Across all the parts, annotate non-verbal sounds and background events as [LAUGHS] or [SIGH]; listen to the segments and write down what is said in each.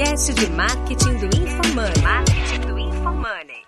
podcast de marketing do InfoMoney. Marketing do InfoMoney.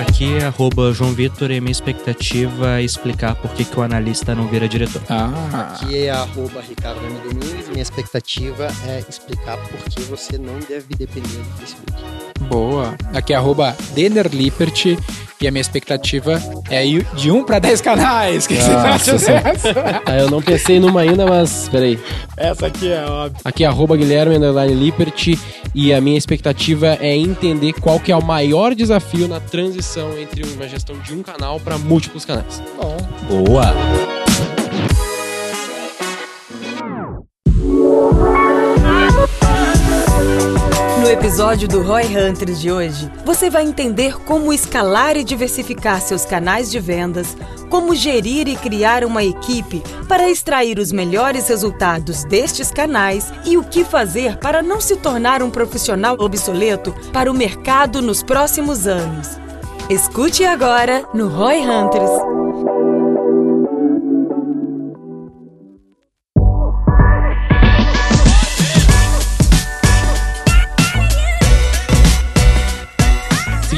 Aqui é arroba João Vitor e minha expectativa é explicar por que, que o analista não vira diretor. Ah, Aqui é arroba Ricardo M. Domingues. Minha expectativa é explicar por que você não deve depender do Facebook. Boa. Aqui é arroba Denner Lippert e a minha expectativa é ir de 1 para 10 canais. [LAUGHS] Que você Nossa, acha dessa? Ah, eu não pensei numa ainda, mas peraí. Essa aqui é óbvio. Aqui é arroba Guilherme underline Lippert e a minha expectativa é entender qual que é o maior desafio na transição entre uma gestão de um canal para múltiplos canais. Bom, Boa! Episódio do Roy Hunters de hoje, você vai entender como escalar e diversificar seus canais de vendas, como gerir e criar uma equipe para extrair os melhores resultados destes canais e o que fazer para não se tornar um profissional obsoleto para o mercado nos próximos anos. Escute agora no Roy Hunters.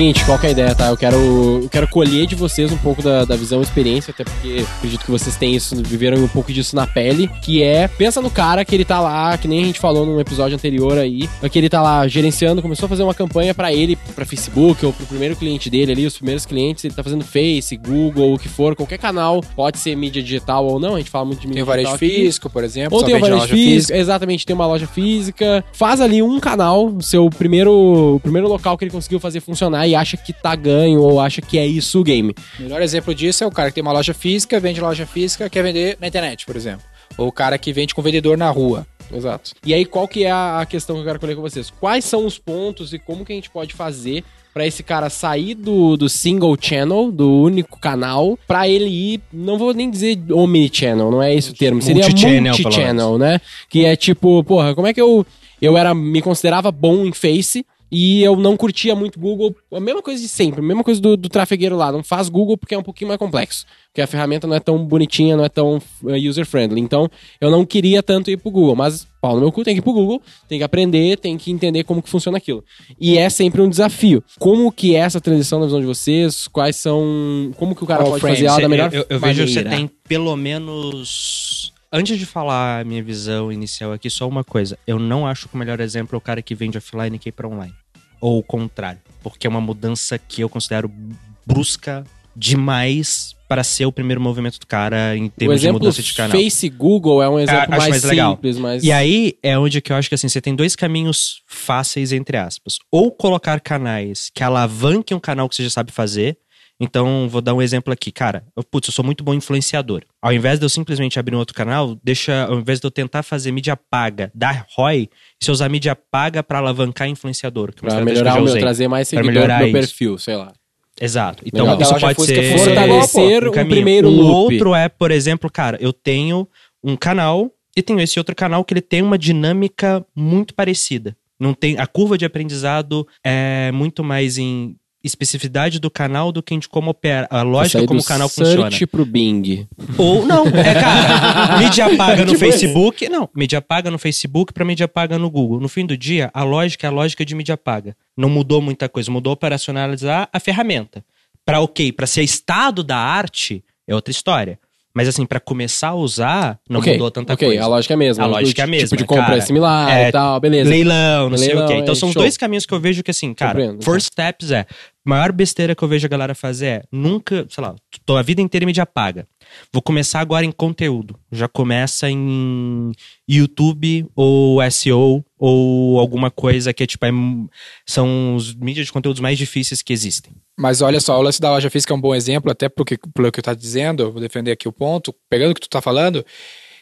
Seguinte, qual que é a ideia, tá? Eu quero, eu quero colher de vocês um pouco da, da visão e experiência, até porque acredito que vocês têm isso, viveram um pouco disso na pele, que é, pensa no cara que ele tá lá, que nem a gente falou num episódio anterior aí, que ele tá lá gerenciando, começou a fazer uma campanha pra ele, pra Facebook, ou pro primeiro cliente dele ali, os primeiros clientes, ele tá fazendo Face, Google, o que for, qualquer canal, pode ser mídia digital ou não, a gente fala muito de mídia tem varejo digital aqui. físico, por exemplo. Ou tem varejo loja físico, exatamente, tem uma loja física. Faz ali um canal, o seu primeiro, o primeiro local que ele conseguiu fazer funcionar e acha que tá ganho ou acha que é isso o game. O melhor exemplo disso é o cara que tem uma loja física, vende loja física, quer vender na internet, por exemplo. Ou o cara que vende com vendedor na rua. Exato. E aí, qual que é a questão que eu quero colher com vocês? Quais são os pontos e como que a gente pode fazer pra esse cara sair do, do single channel, do único canal, pra ele ir, não vou nem dizer omnichannel, não é esse o termo, seria Multichannel, multichannel, né? Que é tipo, porra, como é que eu eu era me considerava bom em Face e eu não curtia muito Google, a mesma coisa de sempre, a mesma coisa do, do trafegueiro lá, não faz Google porque é um pouquinho mais complexo, porque a ferramenta não é tão bonitinha, não é tão eh, user-friendly, então eu não queria tanto ir pro Google, mas pau no meu cu, tem que ir pro Google, tem que aprender, tem que entender como que funciona aquilo. E é sempre um desafio. Como que é essa transição na visão de vocês? Quais são... Como que o cara Qual pode frame? fazer ela da melhor eu, eu vejo que você tem pelo menos. Antes de falar a minha visão inicial aqui, só uma coisa. Eu não acho que o melhor exemplo é o cara que vende offline e ir pra online. Ou o contrário. Porque é uma mudança que eu considero brusca demais para ser o primeiro movimento do cara em termos de mudança de canal. Face Google é um exemplo acho mais, mais simples, mas... E aí é onde que eu acho que assim, você tem dois caminhos fáceis, entre aspas. Ou colocar canais que alavanquem um canal que você já sabe fazer. Então, vou dar um exemplo aqui. Cara, eu, putz, eu sou muito bom influenciador. Ao invés de eu simplesmente abrir um outro canal, deixa, ao invés de eu tentar fazer mídia paga, dar ROI, se eu usar mídia paga para alavancar influenciador. Que é Pra que melhorar já o meu, trazer mais seguidor pro meu isso. perfil, sei lá. Exato. Então, Legal. isso pode ser... Fortalecer um o primeiro um loop. outro é, por exemplo, cara, eu tenho um canal e tenho esse outro canal que ele tem uma dinâmica muito parecida. Não tem a curva de aprendizado é muito mais em especificidade do canal do que de como opera, a lógica como o canal search funciona. pro Bing. Ou não, é cara, [LAUGHS] mídia paga no Tipo Facebook, não, mídia paga no Facebook para mídia paga no Google. No fim do dia, a lógica é a lógica de mídia paga. Não mudou muita coisa, mudou operacionalizar a ferramenta. Para OK, para ser estado da arte é outra história. Mas assim, para começar a usar, não Ok, mudou tanta ok, coisa. a lógica é a mesma. A O lógica é a tipo mesma, de compra cara. é similar É, e tal, beleza. Leilão, não sei Leilão, o quê. Então é, são show. dois caminhos que eu vejo que assim, cara, Compreendo, first steps é, maior besteira que eu vejo a galera fazer é, nunca, sei lá, tô a vida inteira mídia paga. Vou começar agora em conteúdo. Já começa em YouTube ou SEO ou alguma coisa que é tipo, é, são os mídias de conteúdos mais difíceis que existem. Mas olha só, o lance da loja física é um bom exemplo, até porque, pelo que eu tá dizendo, eu vou defender aqui o ponto, pegando o que tu tá falando.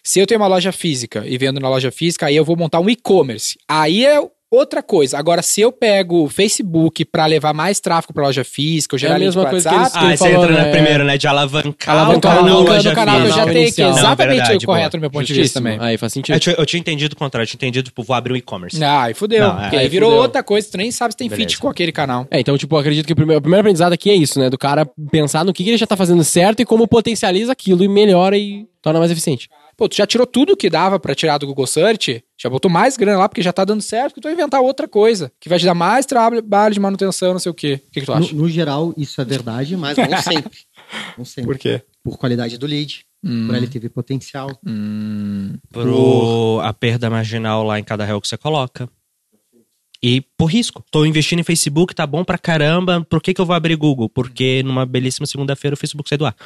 Se eu tenho uma loja física e vendo na loja física, aí eu vou montar um e-commerce. Aí é outra coisa. Agora, se eu pego o Facebook pra levar mais tráfego pra loja física, ou gerar É a mesma coisa que WhatsApp, Ah, Ele você entra na né? primeira, né? De alavancar, Alavancar o canal, loja canal que eu já tenho, que é Não, exatamente verdade, o correto no meu ponto de vista Justíssimo. também. Aí faz sentido. Eu tinha, eu tinha entendido o contrário, eu tinha entendido, tipo, vou abrir um e-commerce. Ah, e fudeu. Não, é. aí Aí virou fudeu. outra coisa, tu nem sabe se tem fit Beleza. com aquele canal. É, então, tipo, eu acredito que o primeiro, o primeiro aprendizado aqui é isso, né? Do cara pensar no que, que ele já tá fazendo certo e como potencializa aquilo e melhora e torna mais eficiente. Pô, tu já tirou tudo que dava pra tirar do Google Search, já botou mais grana lá porque já tá dando certo, que tu vai inventar outra coisa, que vai te dar mais trabalho de manutenção, não sei o quê. O que, que tu acha? No, no geral, isso é verdade, mas não [LAUGHS] sempre. Não sempre. quê? Por qualidade do lead, por LTV potencial. Hum, Pro a perda marginal lá em cada real que você coloca. E por risco. Tô investindo em Facebook, tá bom pra caramba. Por que, que eu vou abrir Google? Porque numa belíssima segunda-feira o Facebook sai do ar.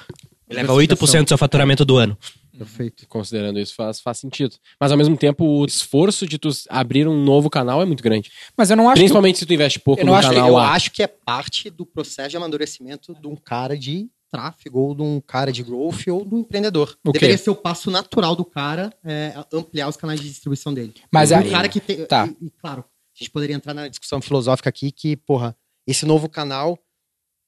Leva 8% do seu faturamento do ano. Perfeito. Considerando isso, faz, faz sentido. Mas ao mesmo tempo, o esforço de tu abrir um novo canal é muito grande. Mas eu não acho que Principalmente se tu investe pouco eu no acho que- canal Eu acho que é parte do processo de amadurecimento de um cara de tráfego, ou de um cara de growth, ou do empreendedor. Deveria ser o passo natural do cara é, ampliar os canais de distribuição dele. Mas um aí- cara que tem. tá. E, e, claro, a gente poderia entrar na discussão filosófica aqui que, porra, esse novo canal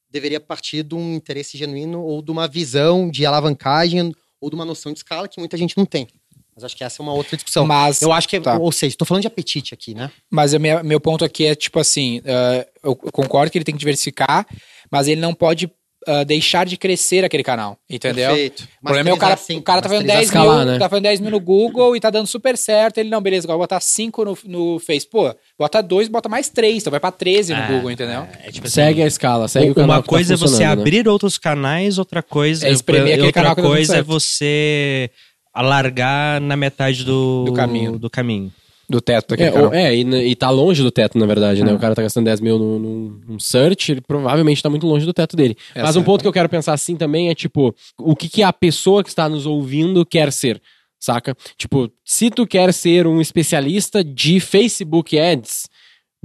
deveria partir de um interesse genuíno ou de uma visão de alavancagem ou de uma noção de escala que muita gente não tem. Mas acho que essa é uma outra discussão. Mas, Eu acho que, é, Tá. ou seja, estou falando de apetite aqui, né? mas o meu, meu ponto aqui é tipo assim: eh, eu concordo que ele tem que diversificar, mas ele não pode ah, deixar de crescer aquele canal. Entendeu? Perfeito. O problema é o cara, Masterizar o cara tá fazendo masterizar 10 escalar, mil, né? tá fazendo 10 mil no Google e tá dando super certo. Ele, não, beleza, agora vou botar 5 no, no Face. Pô, bota 2, bota mais 3, então vai pra 13 no É, Google, entendeu? É, tipo assim, Segue a escala, segue o canal Uma tá coisa é você né? abrir outros canais, outra coisa É espremer aquele outra canal que tá coisa é você alargar na metade do, Do caminho. Do caminho. Do teto daquele É, ou- é, e, e tá longe do teto, na verdade, É. né? O cara tá gastando 10 mil num, num- num search, ele provavelmente tá muito longe do teto dele. Mas um é- ponto que eu quero pensar assim também é, tipo, o que, que a pessoa que está nos ouvindo quer ser, saca? Tipo, se tu quer ser um especialista de Facebook Ads,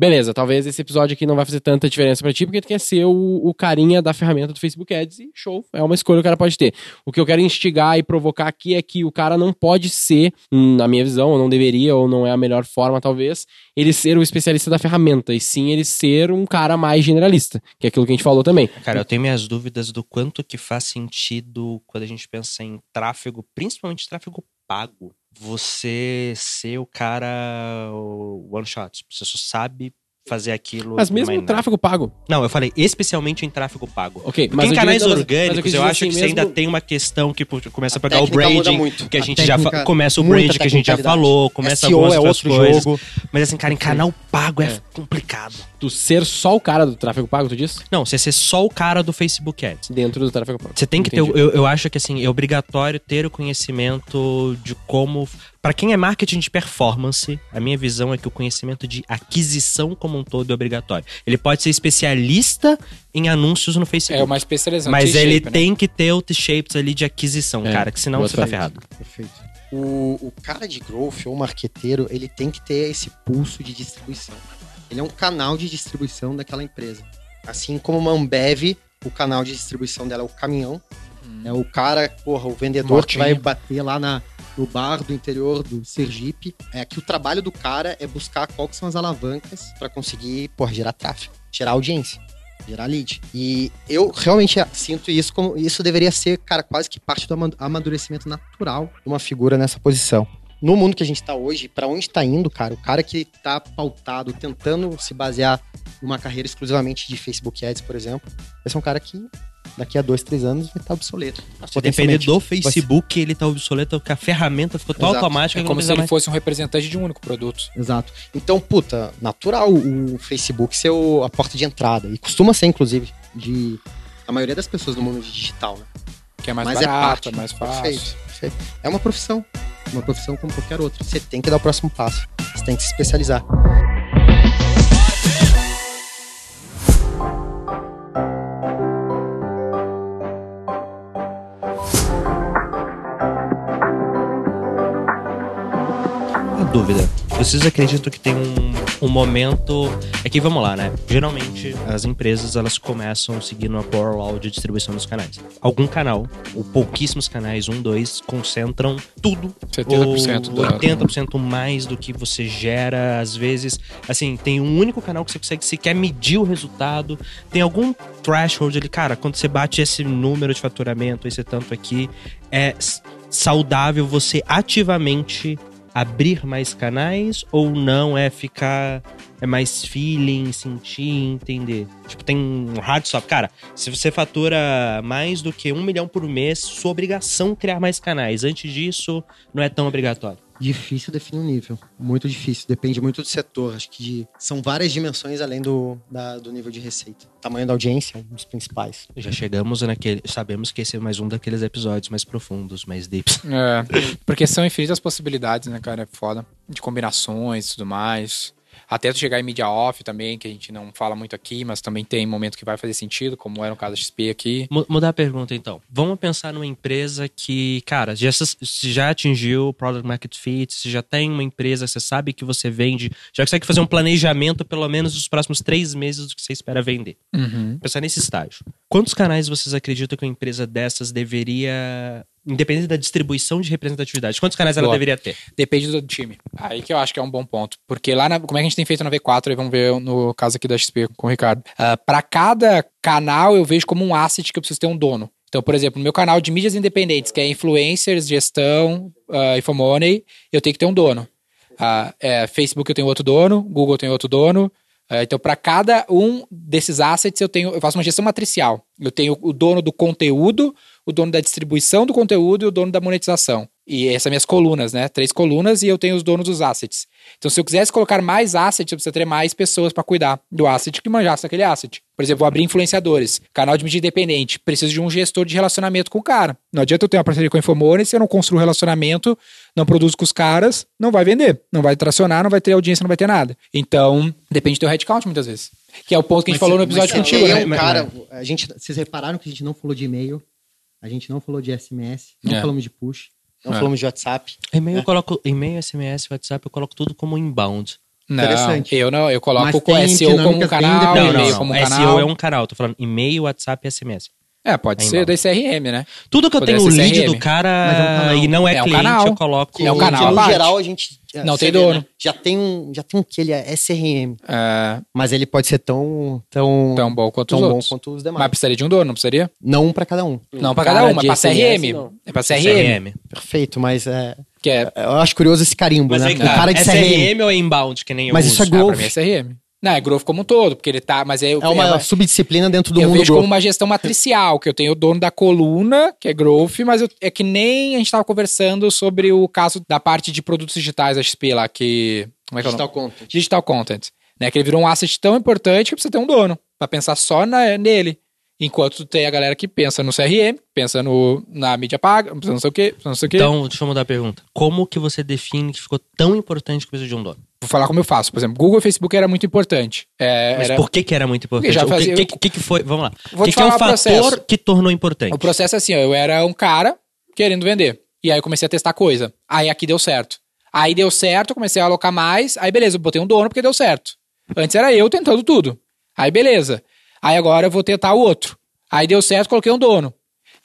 beleza, talvez esse episódio aqui não vai fazer tanta diferença pra ti, porque tu quer ser o, o carinha da ferramenta do Facebook Ads e show, é uma escolha que o cara pode ter. O que eu quero instigar e provocar aqui é que o cara não pode ser, hum, na minha visão, ou não deveria, ou não é a melhor forma, talvez, ele ser o especialista da ferramenta, e sim ele ser um cara mais generalista, que é aquilo que a gente falou também. Cara, eu tenho minhas dúvidas do quanto que faz sentido quando a gente pensa em tráfego, principalmente tráfego pago. Você ser o cara one shot. Você só sabe fazer aquilo. Mas mesmo nada. tráfego pago. Não, eu falei especialmente em tráfego pago. Ok, Porque em eu canais mas- mas eu orgânicos, quis eu, dizer acho que assim, você ainda tem uma questão que pô, começa a A pegar o branding, muito. que a A gente já fa- técnica- começa o branding que a gente já falou, começa SEO algumas é outras outro coisas. jogo. Mas assim, cara, em canal pago é, complicado. Tu ser só o cara do tráfego pago, tu disse? Não, você ser só o cara do Facebook Ads. Dentro do tráfego pago. Você tem que ter, Entendi. eu, eu acho que assim, é obrigatório ter o conhecimento de como. Pra quem é marketing de performance, a minha visão é que o conhecimento de aquisição como um todo é obrigatório. Ele pode ser especialista em anúncios no Facebook. É uma especialização. mas ele né? tem que ter o T-shapes ali de aquisição, É, cara, que senão você tá ferrado. Perfeito. O, o cara de growth ou marqueteiro, ele tem que ter esse pulso de distribuição. Ele é um canal de distribuição daquela empresa. Assim como uma Ambev, o canal de distribuição dela é o caminhão. É o cara, porra, o vendedor Motinho. que vai bater lá na, no bar do interior do Sergipe. É que o trabalho do cara é buscar que são as alavancas para conseguir, porra, gerar tráfego, gerar audiência gerar lead. E eu realmente sinto isso como isso deveria ser, cara, quase que parte do ama- amadurecimento natural de uma figura nessa posição. No mundo que a gente tá hoje, para onde tá indo, cara, o cara que tá pautado, tentando se basear numa carreira exclusivamente de Facebook Ads, por exemplo, vai ser um cara que daqui a dois, três anos vai estar obsoleto. Se depender do Facebook, ele tá obsoleto, porque a ferramenta ficou tão Exato. automática É como se ele mais. fosse um representante de um único produto. Exato. Então, puta, natural o Facebook ser o- a porta de entrada. E costuma ser, inclusive, de a maioria das pessoas do mundo digital, né? Que é mais Mas é barato, parte. é mais fácil. Perfeito, perfeito. É uma profissão. Uma profissão como qualquer outra. Você tem que dar o próximo passo. Você tem que se especializar. Dúvida. Vocês acreditam que tem um o momento. É que vamos lá, né? Geralmente as empresas elas começam seguindo a Power Law de distribuição dos canais. Algum canal, ou pouquíssimos canais, um, dois, concentram tudo. 70% ou do- 80% mais do que você gera. Às vezes, assim, tem um único canal que você consegue sequer medir o resultado. Tem algum threshold ali, cara, quando você bate esse número de faturamento, esse tanto aqui, é saudável você ativamente abrir mais canais ou não é ficar é mais feeling, sentir, entender. Tipo, tem um hard stop. Cara, se você fatura mais do que um milhão por mês, sua obrigação é criar mais canais. Antes disso, não é tão obrigatório. Difícil definir um nível. Muito difícil. Depende muito do setor. Acho que de- são várias dimensões além do, da- do nível de receita. Tamanho da audiência é um dos principais. Já chegamos naquele. Sabemos que esse é mais um daqueles episódios mais profundos, mais deeps. É, porque são infinitas possibilidades, né, cara? É foda. De combinações e tudo mais. Até tu chegar em mídia off também, que a gente não fala muito aqui, mas também tem momento que vai fazer sentido, como era o caso da XP aqui. Mu- Mudar a pergunta então. Vamos pensar numa empresa que, cara, já, já atingiu o Product Market Fit, se já tem uma empresa, você sabe que você vende, já consegue fazer um planejamento pelo menos dos próximos três meses do que você espera vender. Uhum. Pensar nesse estágio. Quantos canais vocês acreditam que uma empresa dessas deveria, independente da distribuição de representatividade, quantos canais ela Boa. deveria ter? Depende do time. Aí que eu acho que é um bom ponto. Porque lá, na, como é que a gente tem feito na V4, aí vamos ver no caso aqui da XP com o Ricardo. Ah, Para cada canal, eu vejo como um asset que eu preciso ter um dono. Então, por exemplo, no meu canal de mídias independentes, que é influencers, gestão, uh, Infomoney, eu tenho que ter um dono. Ah, é, Facebook eu tenho outro dono, Google eu tenho outro dono. Ah, então, para cada um desses assets, eu tenho, eu faço uma gestão matricial. Eu tenho o dono do conteúdo, o dono da distribuição do conteúdo e o dono da monetização. E essas são minhas colunas, né? Três colunas e eu tenho os donos dos assets. Então, se eu quisesse colocar mais assets, eu precisaria ter mais pessoas para cuidar do asset que manjasse aquele asset. Por exemplo, vou abrir influenciadores, canal de mídia independente. Preciso de um gestor de relacionamento com o cara. Não adianta eu ter uma parceria com a Infomone se eu não construo relacionamento, não produzo com os caras, não vai vender. Não vai tracionar, não vai ter audiência, não vai ter nada. Então, depende do teu headcount muitas vezes. Que é o ponto que a gente falou no episódio mas contigo, né? cara, a gente, vocês repararam que a gente não falou de e-mail, a gente não falou de SMS, não É. falamos de push, não É. falamos de WhatsApp. E-mail eu coloco, e-mail, SMS, WhatsApp, eu coloco tudo como inbound. Não, Interessante. eu não, eu coloco com SEO como um canal, Não, não, não. como um SEO canal. é um canal, tô falando e-mail, WhatsApp e SMS. É, pode É ser da CRM, né? Tudo que eu Poderia tenho o lead CRM. do Mas é um cara e não é, É um cliente, canal. eu coloco. É um canal no geral, a gente. Não você tem dono. né? Já tem um, já tem um que ele é SRM, É, mas ele pode ser tão tão tão bom quanto tão os bom outros. quanto os Mas demais. precisaria de um dono, não precisaria? Não um pra cada um. Não pra Cara cada um, mas SMS, CRM. não. É pra CRM. CRM. Perfeito, mas é, Que é, eu acho curioso esse carimbo, Mas né? o cara, cara de é CRM. CRM ou é inbound, que nem eu Mas uso? isso é ah, pra mim é CRM. Não, é growth como um todo, porque ele tá, mas é, É uma subdisciplina dentro do eu mundo vejo growth. como uma gestão matricial, que eu tenho o dono da coluna, que é growth, mas eu- é que nem a gente tava conversando sobre o caso da parte de produtos digitais da XP lá, que... Como é que é o nome? Digital content. Digital Content. Né? Que ele virou um asset tão importante que precisa ter um dono, pra pensar só na- nele. Enquanto tu tem a galera que pensa no CRM, pensa no, na mídia paga, pensa não sei o quê, pensa não sei o quê. Então, deixa eu mudar a pergunta. Como que você define que ficou tão importante que precisa de um dono? Vou falar como eu faço. Por exemplo, Google e Facebook era muito importante. É, Mas era- por que que era muito importante? O que, fazia- que, que que foi? Vamos lá. Vou O que, que é um o fator processo. que tornou importante? O processo é assim, ó, eu era um cara querendo vender. E aí eu comecei a testar coisa. Aí aqui deu certo. Aí deu certo, comecei a alocar mais. Aí beleza, eu botei um dono porque deu certo. Antes era eu tentando tudo. Aí beleza. Aí agora eu vou tentar o outro. Aí deu certo, coloquei um dono.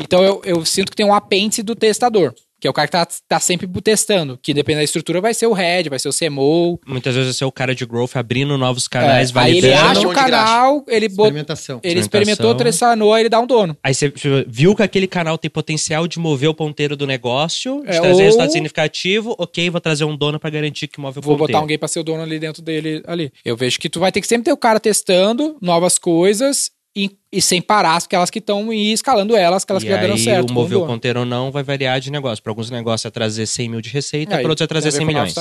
Então eu, eu sinto que tem um apêndice do testador. Que é o cara que tá, tá sempre testando. Que dependendo da estrutura vai ser o head, vai ser o CMO. Muitas vezes você é o cara de growth abrindo novos canais, É, aí ele validando. acha o canal, ele, bot... Experimentação. ele experimentou, testanou, aí ele dá um dono. Aí você viu que aquele canal tem potencial de mover o ponteiro do negócio, de É, trazer ou- resultado significativo, ok, vou trazer um dono pra garantir que move o Vou ponteiro. botar alguém pra ser o dono ali dentro dele ali. Eu vejo que tu vai ter que sempre ter o cara testando novas coisas e, e sem parar aquelas que estão e escalando elas, aquelas e que já deram certo. o com mover o ponteiro ou não vai variar de negócio. Para alguns negócios é trazer 100 mil de receita, para outros é trazer tem a ver 100 com milhões.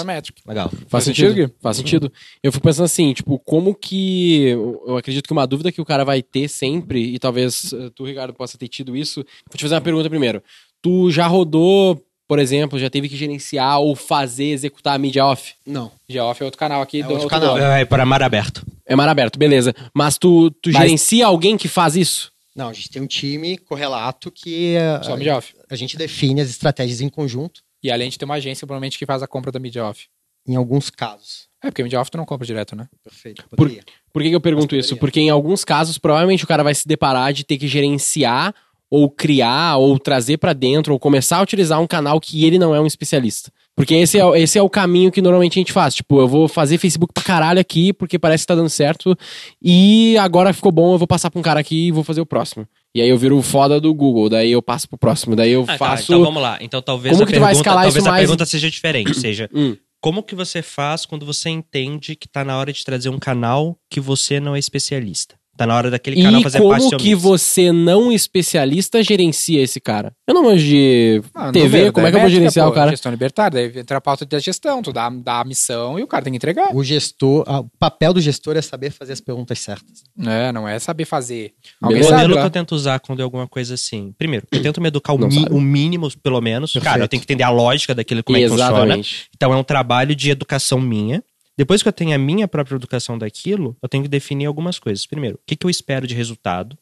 Legal. Faz, Faz sentido? Gui? Faz sentido. Eu fico pensando assim, tipo, como que. Eu acredito que uma dúvida que o cara vai ter sempre, e talvez eh, tu, Ricardo, possa ter tido isso. Vou te fazer uma pergunta primeiro. Tu já rodou, por exemplo, já teve que gerenciar ou fazer, executar a mídia off? Não. Geoff é outro canal aqui. É do outro outro canal. dono. É para mar aberto. É mar aberto, beleza. Mas tu, tu Mas- gerencia alguém que faz isso? Não, a gente tem um time correlato que Só mídia off. a gente define as estratégias em conjunto. E além de ter uma agência, provavelmente, que faz a compra da mídia off. em alguns casos. É, porque mídia off tu não compra direto, né? Perfeito. Por- Poderia. Por que, que eu pergunto isso? Porque em alguns casos, provavelmente o cara vai se deparar de ter que gerenciar ou criar ou trazer pra dentro ou começar a utilizar um canal que ele não é um especialista. Porque esse é, o- esse é o caminho que normalmente a gente faz. Tipo, eu vou fazer Facebook pra caralho aqui porque parece que tá dando certo e agora ficou bom, eu vou passar pra um cara aqui e vou fazer o próximo. E aí eu viro o foda do Google, daí eu passo pro próximo, daí eu Ah, tá, faço... então vamos lá. Então talvez Como a que tu vai pergunta, escalar talvez isso a mais- pergunta seja diferente, seja Hum. como que você faz quando você entende que tá na hora de trazer um canal que você não é especialista? Tá na hora daquele canal E fazer parte do como seu que mix. você, não especialista, gerencia esse cara? Eu não manjo de Ah, TV, como é que eu vou gerenciar pô, o cara? Gestão libertária, daí entra a pauta da gestão, tu dá, dá a missão e o cara tem que entregar. O gestor, o papel do gestor é saber fazer as perguntas certas. É, não é saber fazer. Alguém O modelo que eu tento usar quando é alguma coisa assim. Primeiro, eu tento me educar o, mi- o mínimo, pelo menos. Cara, eu Perfeito. tenho que entender a lógica daquilo, como é que funciona. Exatamente. Então é um trabalho de educação minha. Depois que eu tenho a minha própria educação daquilo, eu tenho que definir algumas coisas. Primeiro, o que, que eu espero de resultado?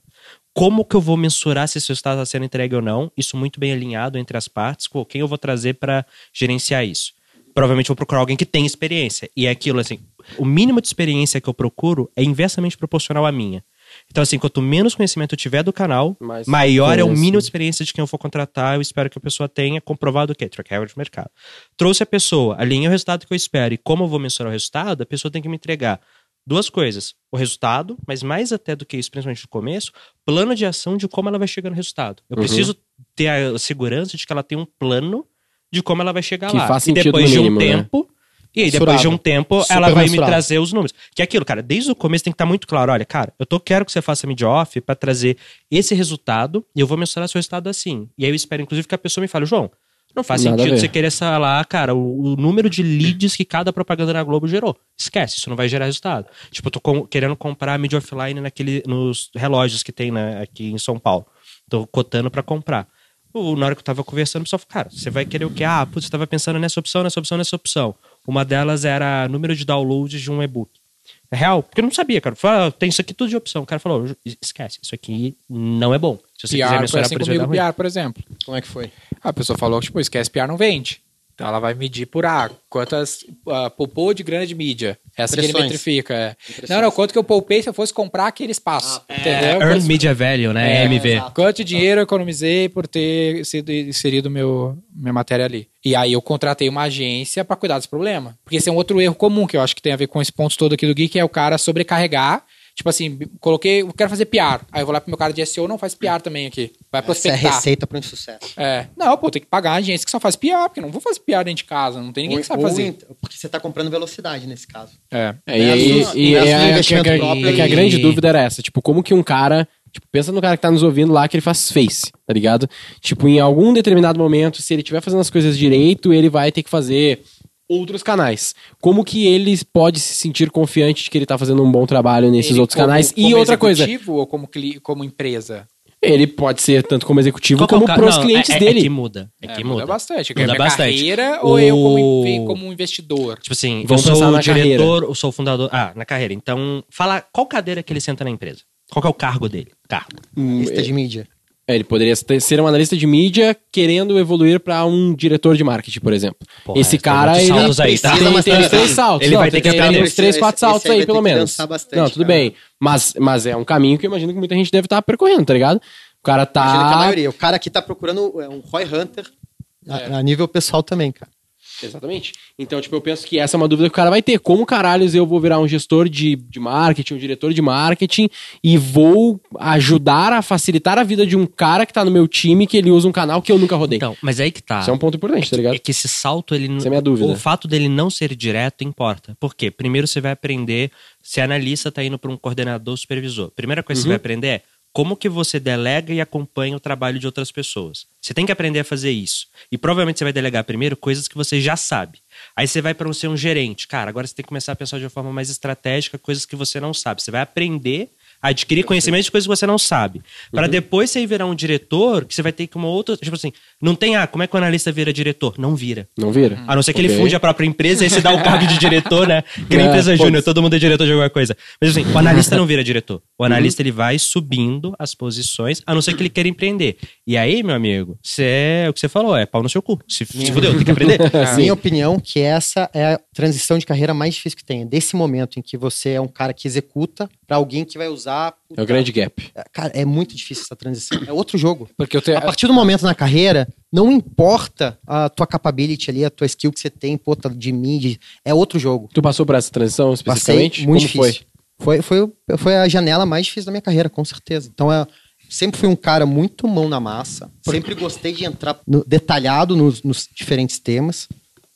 Como que eu vou mensurar se esse resultado está sendo entregue ou não? Isso muito bem alinhado entre as partes. Pô, quem eu vou trazer para gerenciar isso? Provavelmente vou procurar alguém que tem experiência. E é aquilo assim, o mínimo de experiência que eu procuro é inversamente proporcional à minha. Então, assim, quanto menos conhecimento eu tiver do canal, Mas maior é o mínimo de experiência de quem eu for contratar. Eu espero que a pessoa tenha comprovado o quê? Track record de mercado. Trouxe a pessoa, alinhei o resultado que eu espero e como eu vou mensurar o resultado, a pessoa tem que me entregar duas coisas. O resultado, mas mais até do que isso, principalmente no começo, plano de ação de como ela vai chegar no resultado. Eu Uhum. preciso ter a segurança de que ela tem um plano de como ela vai chegar Que lá. faz e depois de um mínimo, né? E aí, depois de um tempo, Super ela vai me mensurável. trazer os números. Que é aquilo, cara, desde o começo tem que estar muito claro. Olha, cara, eu tô, quero que você faça mid off para trazer esse resultado e eu vou mensurar seu resultado assim. E aí eu espero, inclusive, que a pessoa me fale, João, não faz Nada sentido você querer falar, cara, o, o número de leads que cada propaganda na Globo gerou. Esquece, isso não vai gerar resultado. Tipo, eu tô com- querendo comprar mid offline naquele, nos relógios que tem né, aqui em São Paulo. Tô cotando para comprar. O- Na hora que eu tava conversando, o pessoal falou, cara, você vai querer o quê? Ah, putz, você tava pensando nessa opção, nessa opção, nessa opção. Uma delas era número de downloads de um e-book. É real? Porque eu não sabia, cara. Eu falei, ah, tem isso aqui tudo de opção. O cara falou, esquece, isso aqui não é bom. Se você quiser PR foi mensurar assim por comigo, ruim. PR, por exemplo. Como é que foi? A pessoa falou que, tipo, esquece PR não vende. Então ela vai medir por ah, quantas ah, poupou de grana de mídia. Essa que ele metrifica. É. Não, não, quanto que eu poupei se eu fosse comprar aquele espaço. entendeu? É, Earned Media Value, né? É, MV. exato. Quanto dinheiro eu economizei por ter sido inserido meu, minha matéria ali. E aí eu contratei uma agência pra cuidar desse problema. Porque esse é um outro erro comum que eu acho que tem a ver com esse ponto todo aqui do Geek, é o cara sobrecarregar. Tipo assim, coloquei, eu quero fazer PR. Aí eu vou lá pro meu cara de SEO, não faz PR também aqui. Vai Essa é a prospectar. receita para um sucesso. É. Não, pô, tem que pagar a agência que só faz PR, porque eu não vou fazer PR dentro de casa, não tem ninguém que sabe Ou- fazer. ou- Porque você está comprando velocidade nesse caso. É. É, e, É assumo- e é que a- próprio é que a grande dúvida era essa. Tipo, como que um cara. Tipo, pensa no cara que tá nos ouvindo lá que ele faz face, tá ligado? Tipo, em algum determinado momento, se ele estiver fazendo as coisas direito, ele vai ter que fazer outros canais. Como que ele pode se sentir confiante de que ele tá fazendo um bom trabalho nesses Ele outros como- canais? como e outra coisa, executivo ou como, como empresa? ele pode ser tanto como executivo é o como ca- pros não, clientes é, é- dele. É que muda. É que muda. bastante. Muda bastante. carreira ou eu como, O- como investidor? Tipo assim, Vamos eu pensar sou na o diretor, eu sou o fundador. Ah, na carreira. Então, fala qual cadeira que ele senta na empresa. Qual que é o cargo dele? Cargo. Hum, Lista de mídia. É, ele poderia ter- ser um analista de mídia querendo evoluir pra um diretor de marketing, por exemplo. Porra, Esse cara, ele saltos aí, tá? tem, Precisa, tem uns três saltos. ele Não, vai tem ter que aprender. uns três, Esse- quatro esse saltos aí pelo que menos. bastante, Não, tudo cara. bem. Mas, mas é um caminho que eu imagino que muita gente deve estar percorrendo, tá ligado? O cara Imagina que a tá... maioria. O cara aqui tá procurando é, um Roy Hunter a, a nível pessoal também, cara. Exatamente. Então, tipo, eu penso que essa é uma dúvida que o cara vai ter. Como caralhos eu vou virar um gestor de, de marketing, um diretor de marketing e vou ajudar a facilitar a vida de um cara que tá no meu time que ele usa um canal que eu nunca rodei? Então, mas aí que tá. Isso é um ponto importante, tá ligado? É que esse salto, ele Essa é minha dúvida. O fato dele não ser direto importa. Por quê? Primeiro você vai aprender, se a analista tá indo para um coordenador supervisor. Primeira coisa que você Uhum. vai aprender é como que você delega e acompanha o trabalho de outras pessoas. Você tem que aprender a fazer isso. E provavelmente você vai delegar primeiro coisas que você já sabe. Aí você vai para ser um gerente. Cara, agora você tem que começar a pensar de uma forma mais estratégica, coisas que você não sabe. Você vai aprender adquirir conhecimento de coisas que você não sabe. Para depois você ir virar um diretor, que você vai ter que uma outra. Tipo assim, não tem, ah, como é que o analista vira diretor? Não vira. Não vira? A não ser que ele Ok. funde a própria empresa e você dá o cargo de diretor, né? [LAUGHS] Que nem É, empresa júnior, todo mundo é diretor de alguma coisa. Mas assim, o analista não vira diretor. O O analista ele vai subindo as posições, a não ser que ele queira empreender. E aí, meu amigo, você é o que você falou, é pau no seu cu. Se, se fudeu, tem que aprender. [LAUGHS] Na minha opinião, que essa é a transição de carreira mais difícil que tem. É Desse momento em que você é um cara que executa pra alguém que vai usar. É o grande gap. Cara, é muito difícil essa transição. É outro jogo. Porque eu tenho. A partir do momento na carreira, não importa a tua capability ali, a tua skill que você tem, pô, tá de mid, é outro jogo. Tu passou por essa transição Passei especificamente? muito Como difícil. Foi? Foi, foi a janela mais difícil da minha carreira, com certeza. Então, é, sempre fui um cara muito mão na massa. Sempre gostei de entrar no- detalhado nos, nos diferentes temas.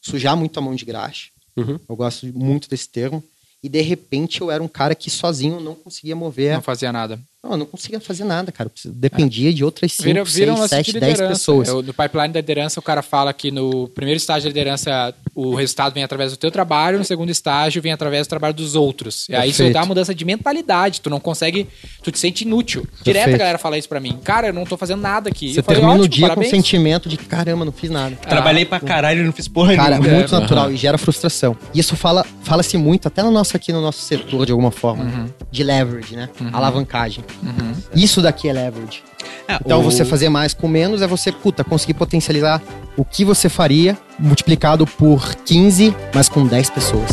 Sujar muito a mão de graxa. Uhum. Eu gosto muito desse termo. E, de repente, eu era um cara que sozinho não conseguia mover. Não fazia nada. Não, eu não conseguia fazer nada, cara. Eu dependia de outras 5, Vira, vira um 6, lance 7, de 10 liderança. pessoas. Eu- no pipeline da liderança, o cara fala que no primeiro estágio da liderança, o resultado vem através do teu trabalho, no segundo estágio vem através do trabalho dos outros. E aí isso Perfeito. dá uma mudança de mentalidade. Tu não consegue, tu te sente inútil. Direto a galera fala isso pra mim. Cara, eu não tô fazendo nada aqui. Você eu falei, termina o dia parabéns. com o sentimento de caramba, não fiz nada. Trabalhei pra caralho e não fiz porra Cara, nenhuma. muito natural e gera frustração. E isso fala, fala-se muito, até no nosso aqui no nosso setor, de alguma forma, Uhum. de leverage, né? Alavancagem. Isso daqui é leverage. É, Então, o- você fazer mais com menos é você, puta, conseguir potencializar o que você faria multiplicado por 15, mas com 10 pessoas.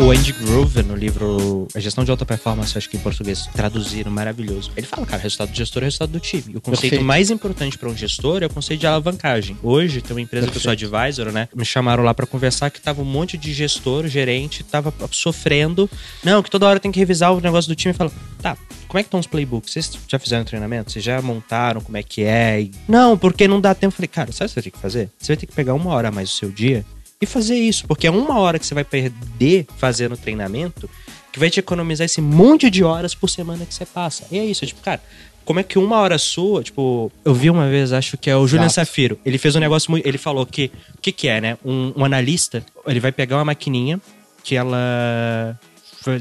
O Andy Grove, no livro A Gestão de Alta Performance, acho que em português traduziram maravilhoso. Ele fala, cara, resultado do gestor é resultado do time. E o conceito Perfeito. mais importante para um gestor é o conceito de alavancagem. Hoje, tem uma empresa que eu sou advisor, né? Me chamaram lá para conversar que tava um monte de gestor, gerente, tava sofrendo. Não, que toda hora tem que revisar o negócio do time e fala, tá, como é que estão os playbooks? Vocês já fizeram treinamento? Vocês já montaram como é que é? E, não, porque não dá tempo. Eu falei, cara, sabe o que você vai ter que fazer? Você vai ter que pegar uma hora a mais do seu dia e fazer isso, porque é uma hora que você vai perder fazendo treinamento que vai te economizar esse monte de horas por semana que você passa. E é isso, tipo, cara, como é que uma hora sua, tipo, eu vi uma vez, acho que é o Julian. Safiro, ele fez um negócio muito, ele falou que, o que que é, né? Um, um analista, ele vai pegar uma maquininha que ela,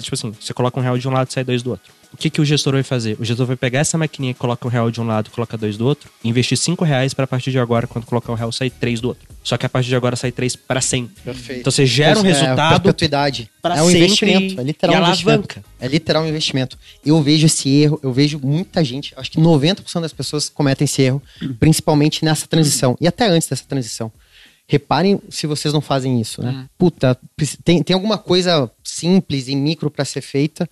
tipo assim, você coloca um real de um lado e sai dois do outro. O que, que o gestor vai fazer? O gestor vai pegar essa maquininha que coloca um real de um lado e coloca dois do outro, e investir cinco reais para a partir de agora, quando colocar um real, sair três do outro. Só que a partir de agora sai três para sempre. Perfeito. Então você gera um É, resultado perpetuidade. para É um sempre investimento. É literal e um investimento. alavanca. É literal um investimento. Eu vejo esse erro, eu vejo muita gente, acho que 90% das pessoas cometem esse erro, principalmente nessa transição. E até antes dessa transição. Reparem se vocês não fazem isso, né? Puta, preci- tem, tem alguma coisa simples e micro pra ser feita.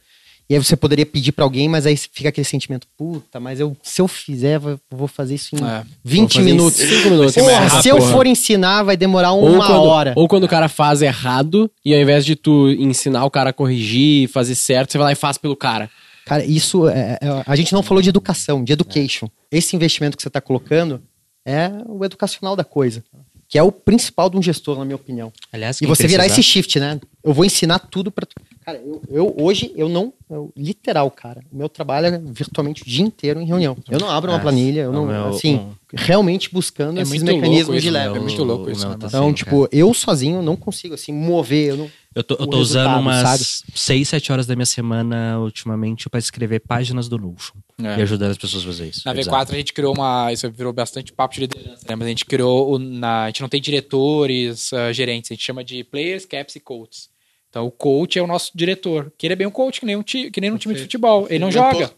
E aí você poderia pedir pra alguém, mas aí fica aquele sentimento, puta, mas eu, se eu fizer, vou fazer isso em É. 20 fazer em minutos. cinco minutos. Porra, Ah, se eu porra. for ensinar, vai demorar Ou uma quando, hora. ou quando o cara faz errado, e ao invés de tu ensinar o cara a corrigir, fazer certo, você vai lá e faz pelo cara. Cara, isso é, é- a gente não falou de educação, de education. Esse investimento que você está colocando é o educacional da coisa, que é o principal de um gestor, na minha opinião. Aliás, E você virar precisar- esse shift, né? Eu vou ensinar tudo para Cara, eu, eu- hoje eu não, eu- literal, cara. O meu trabalho é virtualmente o dia inteiro em reunião. Eu não abro uma É, planilha, eu o não, meu- assim, um- realmente buscando É esses mecanismos isso, de né? lever. É muito louco isso, meu né? tá Então, assim, tipo, eu sozinho não consigo assim mover, eu não Eu tô, eu tô usando umas sabe? 6, 7 horas da minha semana ultimamente pra escrever páginas do Notion. É. E ajudando as pessoas a fazer isso. Na É V4 a gente criou uma. Isso virou bastante papo de liderança, né? Mas a gente criou. o- na, a gente não tem diretores, ah, gerentes, a gente chama de players, caps e coaches. Então o coach é o nosso diretor, que ele é bem um coach, que nem um, ti, que nem um time de futebol. Ele não joga.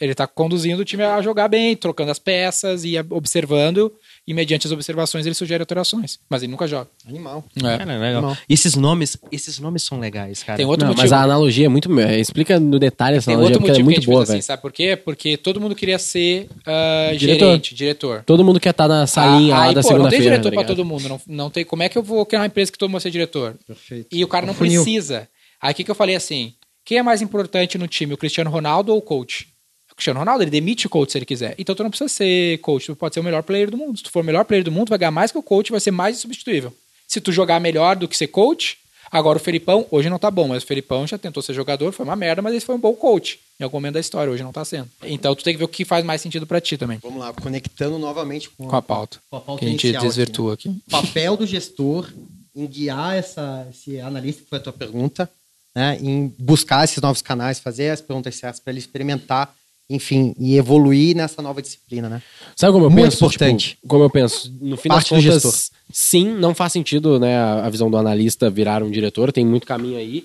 Ele tá conduzindo o time a jogar bem, trocando as peças e observando, e mediante as observações ele sugere alterações. Mas ele nunca joga. animal. É. Cara, legal. Não. E esses nomes, esses nomes são legais, cara. Tem outro Não, motivo. mas a analogia é muito. Explica no detalhe essa Tem analogia, outro porque ela é motivo que a muito gente boa, fez assim, velho. sabe por quê? Porque todo mundo queria ser ah, Diretor. gerente, diretor. Todo mundo quer estar na salinha Ah, lá aí, da pô, não tem segunda-feira. diretor tá pra todo mundo. Não, não tem, como é que eu vou criar uma empresa que todo mundo vai ser diretor? Perfeito. E o cara não Funil. precisa. Aí o que, que eu falei assim? Quem é mais importante no time, o Cristiano Ronaldo ou o coach? O Cristiano Ronaldo, ele demite o coach se ele quiser. Então tu não precisa ser coach, tu pode ser o melhor player do mundo. Se tu for o melhor player do mundo, vai ganhar mais que o coach, vai ser mais insubstituível. Se tu jogar melhor do que ser coach, agora o Felipão, hoje não tá bom, mas o Felipão já tentou ser jogador, foi uma merda, mas ele foi um bom coach. Em algum momento da história, hoje não tá sendo. Então tu tem que ver o que faz mais sentido pra ti também. Vamos lá, conectando novamente com, Com a pauta. com a pauta Que a gente inicial aqui, né? desvirtua aqui. papel do gestor em guiar essa, esse analista, que foi a tua pergunta, né, em buscar esses novos canais, fazer as perguntas certas para ele experimentar enfim, e evoluir nessa nova disciplina, né? Sabe como eu Muito penso? importante. Tipo, como eu penso? No fim Parte do das gestor. contas, sim, não faz sentido né, a a visão do analista virar um diretor, tem muito caminho aí.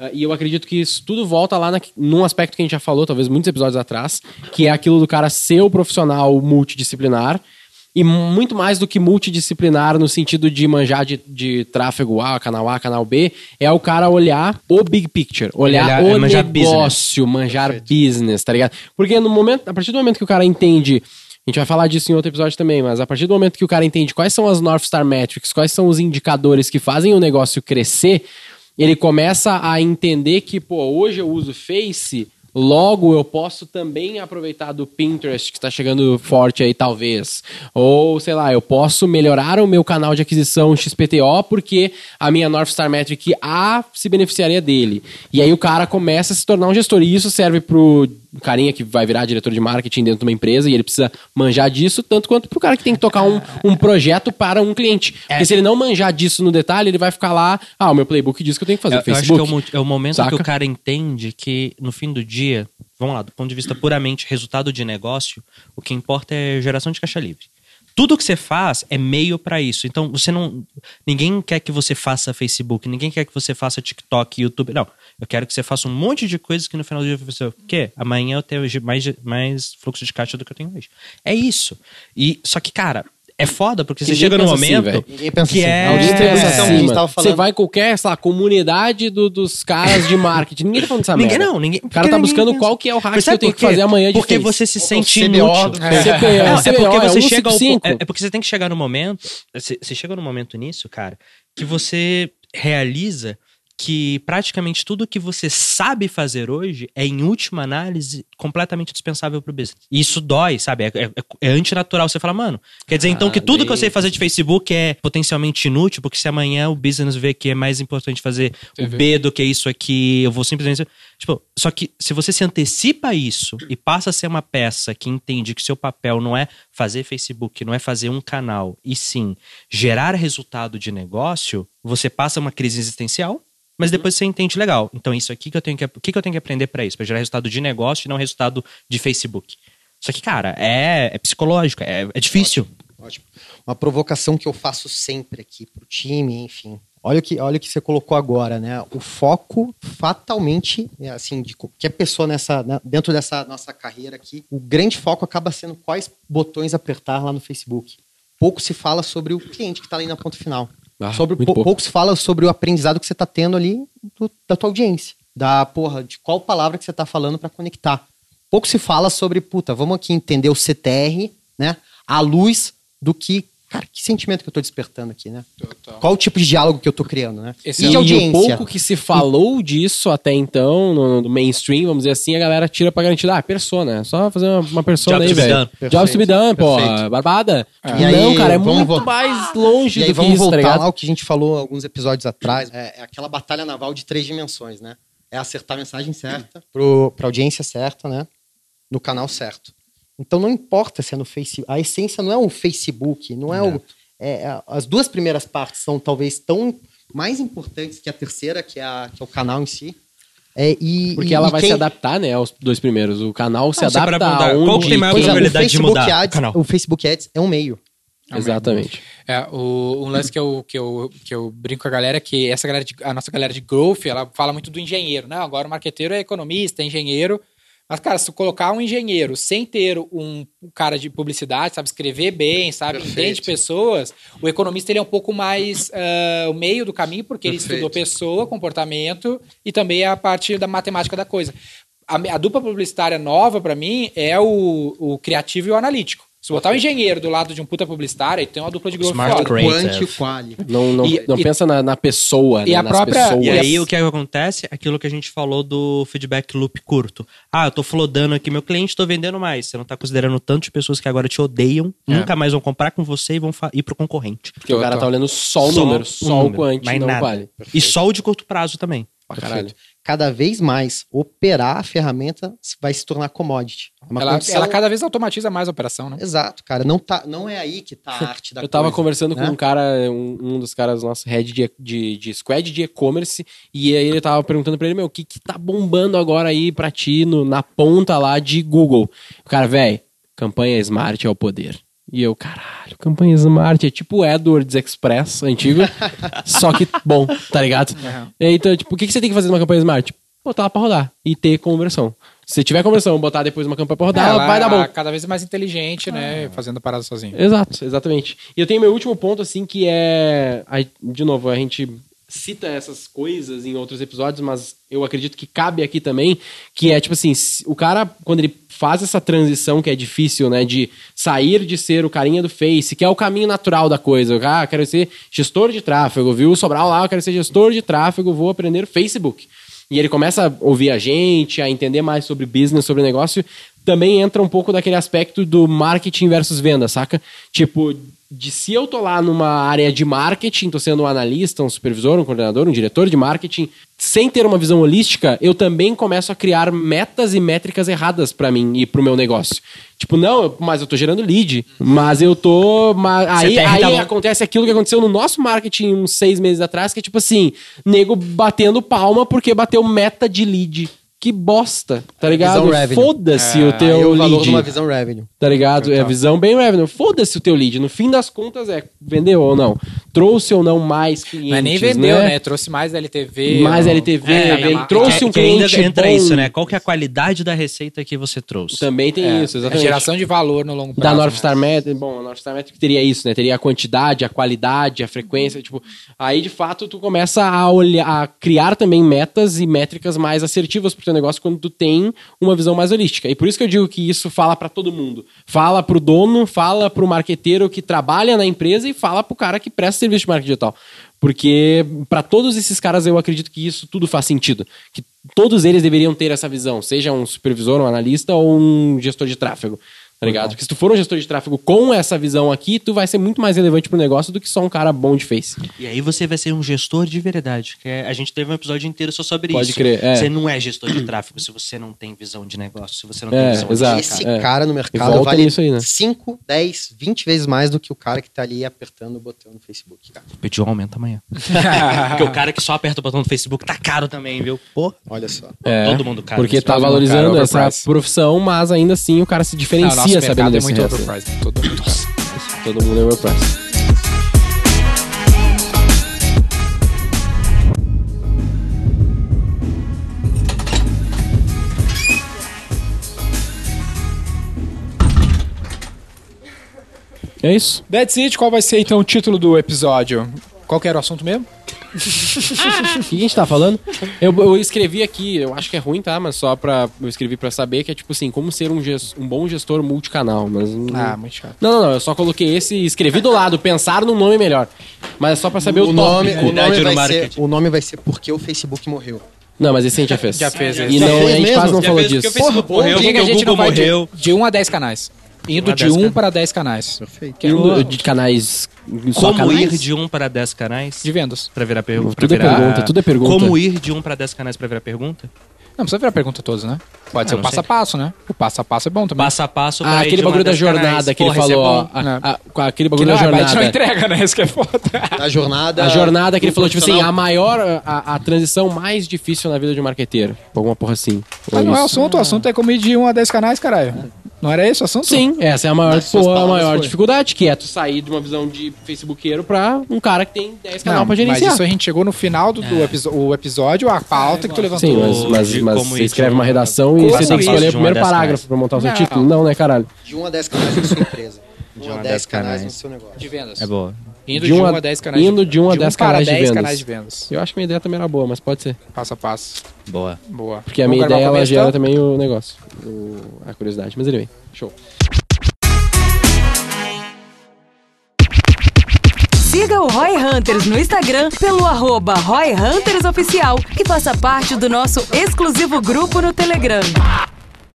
Ah, E eu acredito que isso tudo volta lá na, num aspecto que a gente já falou, talvez muitos episódios atrás, que é aquilo do cara ser o profissional multidisciplinar. E muito mais do que multidisciplinar no sentido de manjar de, de tráfego A, canal A, canal B, é o cara olhar o big picture, olhar, Olhar- o é manjar negócio, manjar business, tá ligado? Porque no momento, a partir do momento que o cara entende, a gente vai falar disso em outro episódio também, mas a partir do momento que o cara entende quais são as North Star Metrics, quais são os indicadores que fazem o negócio crescer, ele começa a entender que, pô, hoje eu uso Face, logo eu posso também aproveitar do Pinterest que está chegando forte aí, talvez. Ou, sei lá, eu posso melhorar o meu canal de aquisição XPTO porque a minha North Star Metric A se beneficiaria dele. E aí o cara começa a se tornar um gestor. E isso serve pro carinha que vai virar diretor de marketing dentro de uma empresa e ele precisa manjar disso, tanto quanto pro cara que tem que tocar um, um projeto para um cliente. Porque se ele não manjar disso no detalhe, ele vai ficar lá, ah, o meu playbook diz que eu tenho que fazer Eu, eu acho que Facebook. é o, é o momento Saca? que o cara entende que, no fim do dia, vamos lá, do ponto de vista puramente resultado de negócio, o que importa é geração de caixa livre. Tudo que você faz é meio pra isso. Então, você não. Ninguém quer que você faça Facebook, ninguém quer que você faça TikTok, YouTube. Não. Eu quero que você faça um monte de coisas que no final do dia você. O quê? Amanhã eu tenho mais, mais fluxo de caixa do que eu tenho hoje. É isso. E, só que, cara, é foda, porque você chega no pensa assim, momento. pensa que assim. é. Assim, assim, a gente mano. tava Você falando- vai em qualquer, sei lá, comunidade do- dos caras de marketing. Ninguém tá falando dessa Ninguém merda. não, ninguém. O cara tá buscando qual que é o hack que eu tenho que fazer amanhã de Porque Face. você se sente CBO inútil. é CBO, porque você é chega ao, 155. é, é porque você tem que chegar no momento, você, você chega no momento nisso, cara, que você realiza que praticamente tudo que você sabe fazer hoje é, em última análise, completamente dispensável pro business. E isso dói, sabe? É, é, é antinatural. Você fala, mano, quer dizer então que tudo que eu sei fazer de Facebook é potencialmente inútil, porque se amanhã o business vê que é mais importante fazer o. B do que isso aqui, eu vou simplesmente. Tipo, só que se você se antecipa a isso e passa a ser uma peça que entende que seu papel não é fazer Facebook, não é fazer um canal, e sim gerar resultado de negócio, você passa uma crise existencial. Mas depois você entende legal. Então, isso aqui que eu tenho que. O que, que eu tenho que aprender pra isso? Pra gerar resultado de negócio e não resultado de Facebook. Só que, cara, é, é psicológico, é, é difícil. Ótimo. Uma provocação que eu faço sempre aqui pro time, enfim. Olha o que, olha o que você colocou agora, né? O foco fatalmente, é assim, de qualquer pessoa nessa, né, dentro dessa nossa carreira aqui, o grande foco acaba sendo quais botões apertar lá no Facebook. Pouco se fala sobre o cliente que está ali na ponta final. Ah, sobre, pou- pouco. pouco se fala sobre o aprendizado que você está tendo ali do- da tua audiência. Da porra, de qual palavra que você está falando para conectar. Pouco se fala sobre, puta, vamos aqui entender o CTR, né? À luz do que, cara, que sentimento que eu tô despertando aqui, né? Total. Qual o tipo de diálogo que eu tô criando, né? Esse e é de o- o audiência. pouco que se falou disso até então, no, no mainstream, vamos dizer assim, a galera tira pra garantir, ah, é persona, é só fazer uma, uma persona Jobs aí, velho. done. Jobs to be done, pô, Perfeito. barbada. E aí, não, cara, é muito mais longe E aí do que vamos isso, tá voltar ligado? lá ao que a gente falou alguns episódios atrás. É, é aquela batalha naval de três dimensões, né? É acertar a mensagem certa, pro, pra audiência certa, né? No canal certo. Então não importa se é no Facebook. A essência não é o Facebook, não é o. é, é- as duas primeiras partes são talvez tão mais importantes que a terceira, que é, a- que é o canal em si. É, e, Porque e- ela e vai quem- se adaptar, né, aos dois primeiros. O canal se Ah, você adapta perguntar, aonde... qual que tem maior é, o probabilidade de Facebook mudar? Ads, Canal. o Facebook Ads é um meio. Exatamente. É, o, um lance que eu, que, eu, que eu brinco com a galera é que essa galera de- a nossa galera de growth, ela fala muito do engenheiro, né? Agora o marqueteiro é economista, é engenheiro. Mas, cara, se tu colocar um engenheiro sem ter um, cara de publicidade, sabe escrever bem, sabe, Perfeito. entende pessoas, o economista ele é um pouco mais ah, o meio do caminho, porque ele Perfeito. estudou pessoa, comportamento e também a parte da matemática da coisa. A, a dupla publicitária nova, pra mim, é o, o criativo e o analítico. Se botar o engenheiro do lado de um puta publicitário, aí tem uma dupla de growth Smart foda. Quant e o quali. Não, não, E- não e- pensa na, na pessoa, e né, a nas própria- pessoas. E aí o que acontece? Aquilo que a gente falou do feedback loop curto. Ah, eu tô flodando aqui meu cliente, tô vendendo mais. Você não tá considerando o tanto de pessoas que agora te odeiam, É. nunca mais vão comprar com você e vão ir pro concorrente. Porque o cara tá olhando só o Só número, o só o número, quant, mais não nada. vale. E só o de curto prazo também. Pra caralho. Perfeito. Cada vez mais, operar a ferramenta vai se tornar commodity. É uma Ela, condição- ela cada vez automatiza mais a operação, né? Exato, cara. Não, tá, não é aí que tá a [LAUGHS] arte da Eu tava coisa, conversando né? com um cara, um, um dos caras nosso head de, de, de squad de e-commerce, e aí ele tava perguntando pra ele, meu, o que que tá bombando agora aí pra ti no- na ponta lá de Google? O cara, velho, campanha Smart é o poder. E eu, caralho, campanha Smart é tipo o AdWords Express antigo, [LAUGHS] só que bom, tá ligado? Então, tipo, o que, que você tem que fazer numa campanha Smart? Botar ela pra rodar e ter conversão. Se tiver conversão, botar depois uma campanha pra rodar, ela vai dar bom. cada vez mais inteligente, né? Fazendo parada sozinho. Exato, exatamente. E eu tenho meu último ponto, assim, que é. aí, de novo, a gente cita essas coisas em outros episódios, mas eu acredito que cabe aqui também, que é tipo assim, o cara, quando ele faz essa transição que é difícil, né, de sair de ser o carinha do Face, que é o caminho natural da coisa. Ah, quero ser gestor de tráfego, viu Sobral lá, eu quero ser gestor de tráfego, vou aprender Facebook. E ele começa a ouvir a gente, a entender mais sobre business, sobre negócio. Também entra um pouco daquele aspecto do marketing versus venda, saca? Tipo, de se eu tô lá numa área de marketing, tô sendo um analista, um supervisor, um coordenador, um diretor de marketing, sem ter uma visão holística, eu também começo a criar metas e métricas erradas pra mim e pro meu negócio. Tipo, não, mas eu tô gerando lead, mas eu tô. Mas, aí aí tá acontece aquilo que aconteceu no nosso marketing uns seis meses atrás, que é tipo assim, nego batendo palma porque bateu meta de lead. Que bosta, tá ligado? visão revenue. Foda-se o Aí teu é o valor lead. de uma visão revenue. Tá ligado? É a visão bem revenue. Foda-se o teu lead. No fim das contas é vendeu ou não. Trouxe ou não mais clientes. Mas nem vendeu, né? Trouxe mais LTV. Mais ou- LTV, É, ele trouxe que, um que ainda cliente entra bom. isso, né? Qual que é a qualidade da receita que você trouxe? Também tem é, isso, é exatamente. geração de valor no longo Da prazo. North né? Star Metric, bom, a North Star Metric teria isso, né? Teria a quantidade, a qualidade, a frequência, tipo, aí de fato tu começa a olhar, a criar também metas e métricas mais assertivas pro teu negócio quando tu tem uma visão mais holística. E por isso que eu digo que isso fala pra todo mundo. Fala pro dono, fala pro marqueteiro que trabalha na empresa e fala pro cara que presta serviço de marketing digital. Porque pra todos esses caras eu acredito que isso tudo faz sentido. Que todos eles deveriam ter essa visão, seja um supervisor, um analista ou um gestor de tráfego. Tá ligado? Porque se tu for um gestor de tráfego com essa visão aqui, tu vai ser muito mais relevante pro negócio do que só um cara bom de face. E aí você vai ser um gestor de verdade. Que é- a gente teve um episódio inteiro só sobre Pode isso. crer, é. Você não é gestor de tráfego se você não tem visão de negócio, se você não É, tem visão exato. de Esse mercado. é. cara no E mercado volta vale nisso aí, né? 5, 10, 20 vezes mais do que o cara que tá ali apertando o botão no Facebook, cara. Pediu aumenta amanhã. [LAUGHS] Porque o cara que só aperta o botão do Facebook tá caro também, viu? Pô, Olha só. É, todo mundo caro. Porque nesse tá valorizando essa overpriced. profissão, mas ainda assim o cara se Não, diferencia nosso mercado é muito resto. overpriced. Todo muito caro. [LAUGHS] Todo mundo é overpriced. É isso. That's it. Qual vai ser então o título do episódio? Qual que era o assunto mesmo? [LAUGHS] O que a gente tá falando? Eu, eu escrevi aqui, eu acho que é ruim, tá? Mas só pra. Eu escrevi pra saber que é tipo assim, como ser um, um bom gestor multicanal. Mas. não- Ah, muito chato. Não, não, não. Eu só coloquei esse e escrevi do lado, pensar num nome melhor. Mas é só pra saber o, O nome, o, nome no vai ser, o nome vai ser Porque o Facebook morreu. Não, mas esse a gente já fez. Já fez E esse. Já não, a gente mesmo? quase não Já falou disso. Facebook morreu, Por que que a gente não vai de, morreu. de 1 a 10 canais? Indo de 10 1 canais. para 10 canais. Perfeito. Indo de canais. Só Como canais? ir de um para 10 canais? De vendas. Pra virar pergunta. Tudo é pergunta, tudo é pergunta. Como ir de um para 10 canais pra virar pergunta? Não precisa virar pergunta todos, né? Pode Ah, ser o não passo sei. a passo, né? O passo a passo é bom também. Passo a passo pra Ah, aquele bagulho da 10 jornada canais. que ele Porra, é falou. a- a- aquele que bagulho não, da a Byte não jornada. entrega, né? Isso que é foda. A jornada. A jornada que ele falou, tipo assim, a maior, a, a transição mais difícil na vida de um marqueteiro. Alguma porra assim. Mas não é o assunto, o assunto é como ir de 1 a 10 canais, caralho. Não era esse o assunto? Sim, essa é a maior, suas porra, a maior foi. dificuldade, que é tu sair de uma visão de facebookeiro pra um cara que tem 10 canal Não, pra mas gerenciar. isso a gente chegou no final do, do episo- o episódio, a pauta que tu levantou. Sim, mas, mas, de mas como você escreve de uma um- redação e você tem que escolher de o primeiro 10 parágrafo pra montar o seu Não. título. Não, né, caralho? De 1 a 10 canais na sua empresa. De 1 um a a 10 10 canais canais. no seu negócio. De vendas. É boa. Indo De de um 1 a- a 10 canais. indo de um a 10 para canais de 10 vendas. canais de vendas. Eu acho que minha ideia também era boa, mas pode ser. Passo a passo. Boa. Boa. Porque a Vamos minha ideia, ela gera então? também o negócio. o- a curiosidade. Mas anyway, show. Siga o Roy Hunters no Instagram pelo arroba Roy Hunters Oficial e faça parte do nosso exclusivo grupo no Telegram.